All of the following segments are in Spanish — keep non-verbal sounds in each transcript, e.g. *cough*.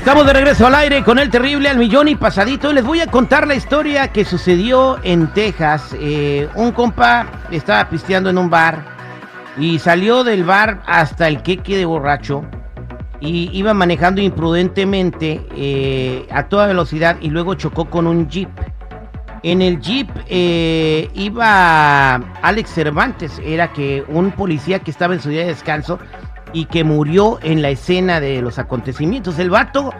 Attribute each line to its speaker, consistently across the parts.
Speaker 1: Estamos de regreso al aire con el terrible al millón y pasadito. Les voy a contar la historia que sucedió en Texas. Eh, un compa estaba pisteando en un bar y salió del bar hasta el queque de borracho y iba manejando imprudentemente eh, a toda velocidad y luego chocó con un jeep. En el jeep eh, iba Alex Cervantes, era que un policía que estaba en su día de descanso y que murió en la escena de los acontecimientos. El vato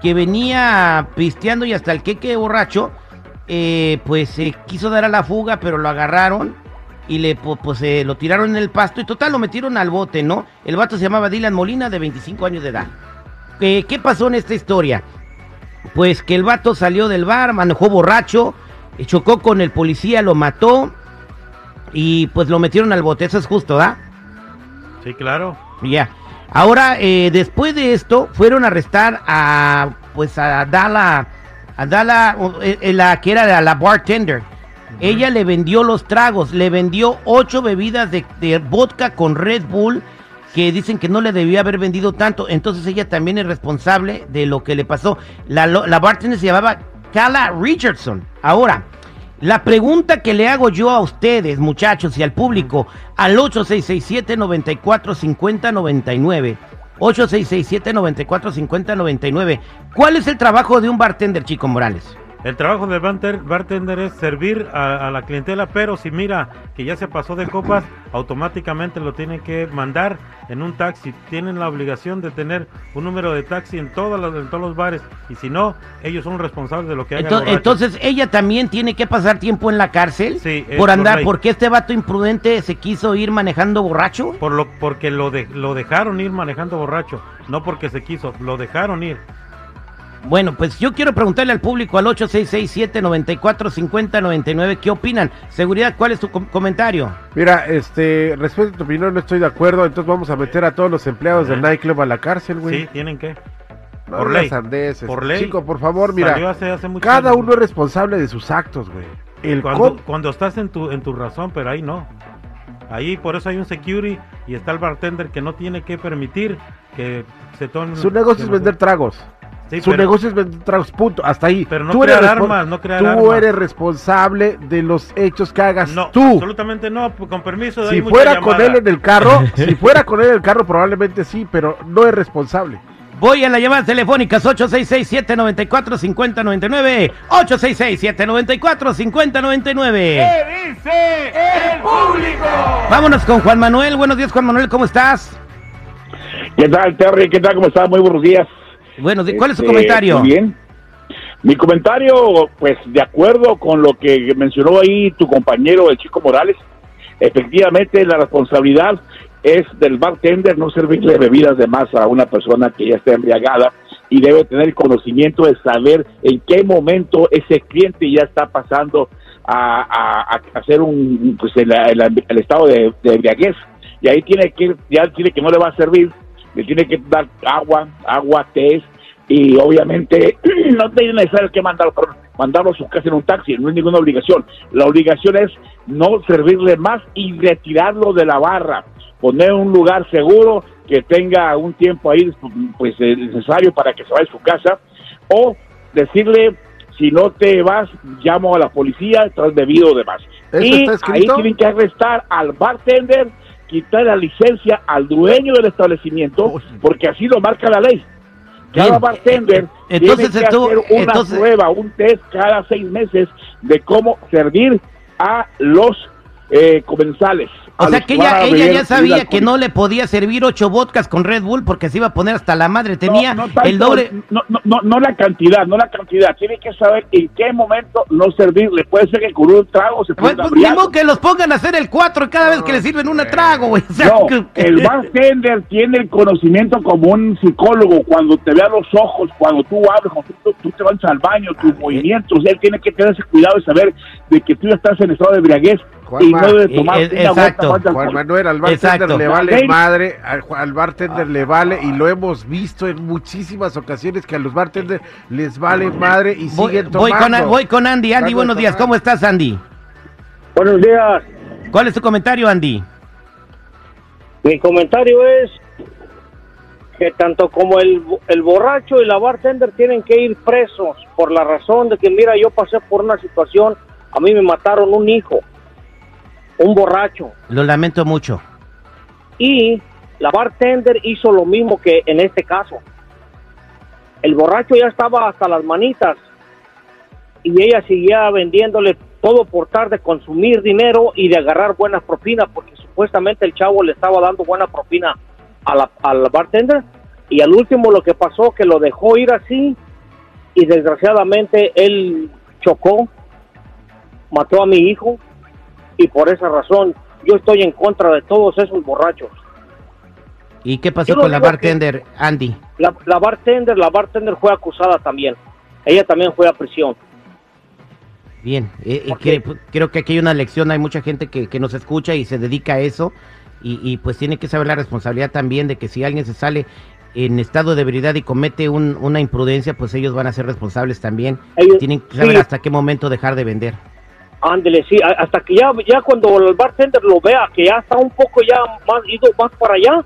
Speaker 1: que venía pisteando y hasta el queque borracho, eh, pues se quiso dar a la fuga, pero lo agarraron y le pues, lo tiraron en el pasto y total lo metieron al bote, ¿no? El vato se llamaba Dylan Molina de 25 años de edad. ¿Qué pasó en esta historia? Pues que el vato salió del bar, manejó borracho, chocó con el policía, lo mató y pues lo metieron al bote. Eso es justo, ¿da?
Speaker 2: Sí, claro.
Speaker 1: Ya. Ahora, eh, después de esto, fueron a arrestar a, pues, a Dala, a Dala, eh, la que era la bartender. Ella le vendió los tragos, le vendió ocho bebidas de, vodka con Red Bull que dicen que no le debía haber vendido tanto. Entonces ella también es responsable de lo que le pasó. La, la bartender se llamaba Kala Richardson. Ahora, la pregunta que le hago yo a ustedes, muchachos, y al público, al 8667-945099, 8667-945099, ¿cuál es el trabajo de un bartender, Chico Morales?
Speaker 2: El trabajo del bartender es servir a, la clientela, pero si mira que ya se pasó de copas, automáticamente lo tienen que mandar en un taxi. Tienen la obligación de tener un número de taxi en, todos los, en todos los bares y si no, ellos son responsables de lo que hagan.
Speaker 1: Entonces, entonces ella también tiene que pasar tiempo en la cárcel por andar, porque este vato imprudente se quiso ir manejando borracho.
Speaker 2: Por lo, porque lo, de, lo dejaron ir manejando borracho, no porque se quiso, lo dejaron ir.
Speaker 1: Bueno, pues yo quiero preguntarle al público al 8667-945099 qué opinan. Seguridad, ¿cuál es tu comentario?
Speaker 3: Mira, este, respecto a tu opinión no estoy de acuerdo, entonces vamos a meter a todos los empleados del nightclub a la cárcel, güey.
Speaker 2: Sí, tienen que.
Speaker 3: por ley. Por ley. Chico, por favor, mira. cada uno es responsable de sus actos, güey.
Speaker 2: El cuando, cuando estás en tu, en tu razón, pero ahí no. Ahí por eso hay un security y está el bartender que no tiene que permitir que se tomen.
Speaker 3: Su negocio es vender tragos. Su negocio es vender tragos, punto, hasta ahí.
Speaker 2: Pero no tú eres armas, no crear
Speaker 3: Tú eres responsable de los hechos que hagas
Speaker 2: no,
Speaker 3: tú.
Speaker 2: Absolutamente no, con permiso.
Speaker 3: De si fuera con él en el carro, *laughs* si fuera con él en el carro probablemente sí, pero no es responsable.
Speaker 1: Voy a las llamadas telefónicas 866-794-5099. 866-794-5099.
Speaker 4: ¿Qué dice el público?
Speaker 1: Vámonos con Juan Manuel. Buenos días, Juan Manuel, ¿cómo estás?
Speaker 5: ¿Qué tal, Terry? ¿Qué tal? ¿Cómo estás? Muy buenos días.
Speaker 1: Bueno, ¿cuál es su este, comentario?
Speaker 5: bien. Mi comentario, pues de acuerdo con lo que mencionó ahí tu compañero, el chico Morales, efectivamente la responsabilidad es del bartender no servirle bebidas de más a una persona que ya está embriagada y debe tener conocimiento de saber en qué momento ese cliente ya está pasando a, hacer un pues el, estado de, de, embriaguez y ahí tiene que ya tiene que no le va a servir le tiene que dar agua, agua, té, y obviamente *clears throat* no tiene necesario que mandar, mandarlo a su casa en un taxi, no es ninguna obligación. La obligación es no servirle más y retirarlo de la barra, poner un lugar seguro que tenga un tiempo ahí pues eh, necesario para que se vaya a su casa o decirle si no te vas llamo a la policía, estás bebido de más. Y ahí tienen que arrestar al bartender quitar la licencia al dueño del establecimiento, porque así lo marca la ley. Cada bartender entonces tiene que hacer una prueba, un test cada seis meses de cómo servir a los eh, comensales.
Speaker 1: O sea que ella, ella ya sabía que no le podía servir ocho vodkas con Red Bull porque se iba a poner hasta la madre. Tenía el doble.
Speaker 5: No, no, no, no, la cantidad, no la cantidad. Tiene que saber en qué momento no servirle. Puede ser que con un trago se pueda.
Speaker 1: Pues, pues que los pongan a hacer el cuatro cada vez que le sirven un trago, güey.
Speaker 5: no, el bartender tiene el conocimiento como un psicólogo. Cuando te vea los ojos, cuando tú hablas, cuando tú, te vas al baño, tus movimientos. Él tiene que tener ese cuidado de saber de que tú estás en estado de embriaguez y no de tomar
Speaker 3: exacto. Juan Manuel, al bartender le vale madre, al, bartender le vale, y lo hemos visto en muchísimas ocasiones que a los bartenders les vale madre y siguen tomando.
Speaker 1: Voy con, voy con Andy. Andy, buenos días. ¿Cómo estás, Andy?
Speaker 6: Buenos días.
Speaker 1: ¿Cuál es tu comentario, Andy?
Speaker 6: Mi comentario es que tanto como el, el borracho y la bartender tienen que ir presos por la razón de que, mira, yo pasé por una situación, a mí me mataron un hijo, un borracho.
Speaker 1: Lo lamento mucho.
Speaker 6: Y la bartender hizo lo mismo que en este caso. El borracho ya estaba hasta las manitas y ella seguía vendiéndole todo por tal de consumir dinero y de agarrar buenas propinas, porque supuestamente el chavo le estaba dando buena propina a la, al bartender y al último lo que pasó que lo dejó ir así y desgraciadamente él chocó, mató a mi hijo y por esa razón yo estoy en contra de todos esos borrachos.
Speaker 1: ¿Y qué pasó con la bartender, Andy?
Speaker 6: La, la, bartender, la bartender fue acusada también. Ella también fue a prisión.
Speaker 1: Bien, eh, eh creo que aquí hay una lección, hay mucha gente que, que nos escucha y se dedica a eso y, pues tiene que saber la responsabilidad también de que si alguien se sale en estado de ebriedad y comete una imprudencia, pues ellos van a ser responsables también. tienen que saber hasta qué momento dejar de vender.
Speaker 6: Ándele, sí, hasta que ya, ya cuando el bartender lo vea, que ya está un poco ya más ido más para allá,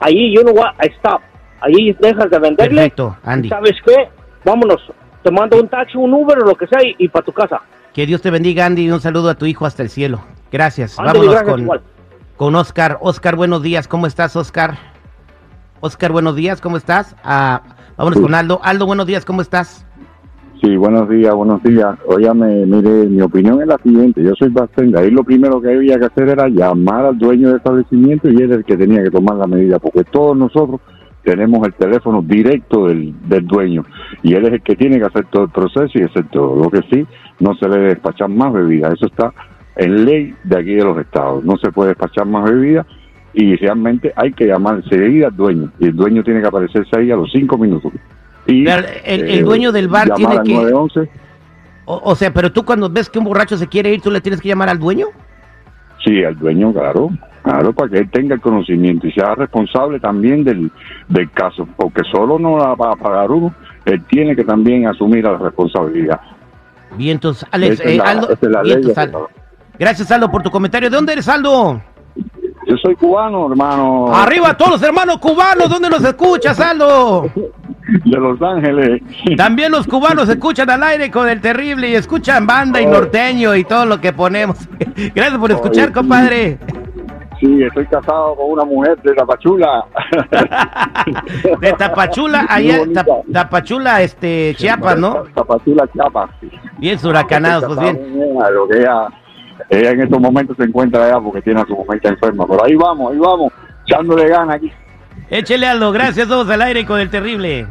Speaker 6: ahí yo no voy a stop, ahí dejas de venderle.
Speaker 1: Perfecto, Andy.
Speaker 6: ¿Sabes qué? Vámonos, te mando un taxi, un Uber o lo que sea y, para tu casa.
Speaker 1: Que Dios te bendiga, Andy, y un saludo a tu hijo hasta el cielo. Gracias. Vámonos con con Oscar. Oscar, buenos días, ¿cómo estás, Oscar? Oscar, buenos días, ¿cómo estás? Ah, vámonos con Aldo. Aldo, buenos días, ¿cómo estás?
Speaker 7: Sí, buenos días, buenos días. Óyame, mire, mi opinión es la siguiente. Yo soy bastante. Ahí lo primero que había que hacer era llamar al dueño del establecimiento y él es el que tenía que tomar la medida, porque todos nosotros tenemos el teléfono directo del, del dueño y él es el que tiene que hacer todo el proceso y hacer todo. Lo que sí, no se le despachan más bebidas. Eso está en ley de aquí de los estados. No se puede despachar más bebida y realmente hay que llamar enseguida al dueño y el dueño tiene que aparecerse ahí a los cinco minutos.
Speaker 1: Y, el, el, eh, dueño del bar tiene que... O, o, sea, pero tú cuando ves que un borracho se quiere ir, ¿tú le tienes que llamar al dueño?
Speaker 7: Sí, al dueño, claro. Claro, para que él tenga el conocimiento y sea responsable también del, del caso, porque solo no la va a pagar uno, él tiene que también asumir la responsabilidad.
Speaker 1: Bien, entonces, Alex, eh, Aldo, Gracias, Aldo, por tu comentario. ¿De dónde eres, Aldo?
Speaker 7: Yo soy cubano, hermano.
Speaker 1: Arriba todos los hermanos cubanos. ¿Dónde nos escuchas, Aldo? *laughs*
Speaker 7: De Los Ángeles.
Speaker 1: También los cubanos escuchan al aire con el terrible y escuchan banda y norteño y todo lo que ponemos. *laughs* Gracias por escuchar, compadre.
Speaker 7: Sí, estoy casado con una mujer de Tapachula. *laughs*
Speaker 1: de Tapachula, allá, Tapachula, este, Chiapas, ¿no?
Speaker 7: Tapachula, Chiapas.
Speaker 1: Bien huracanados, pues bien.
Speaker 7: Lo que ella ella en estos momentos se encuentra allá porque tiene a su mujer enferma. Pero ahí vamos, ahí vamos, echándole ganas aquí.
Speaker 1: Échele algo, gracias todos al aire con el terrible.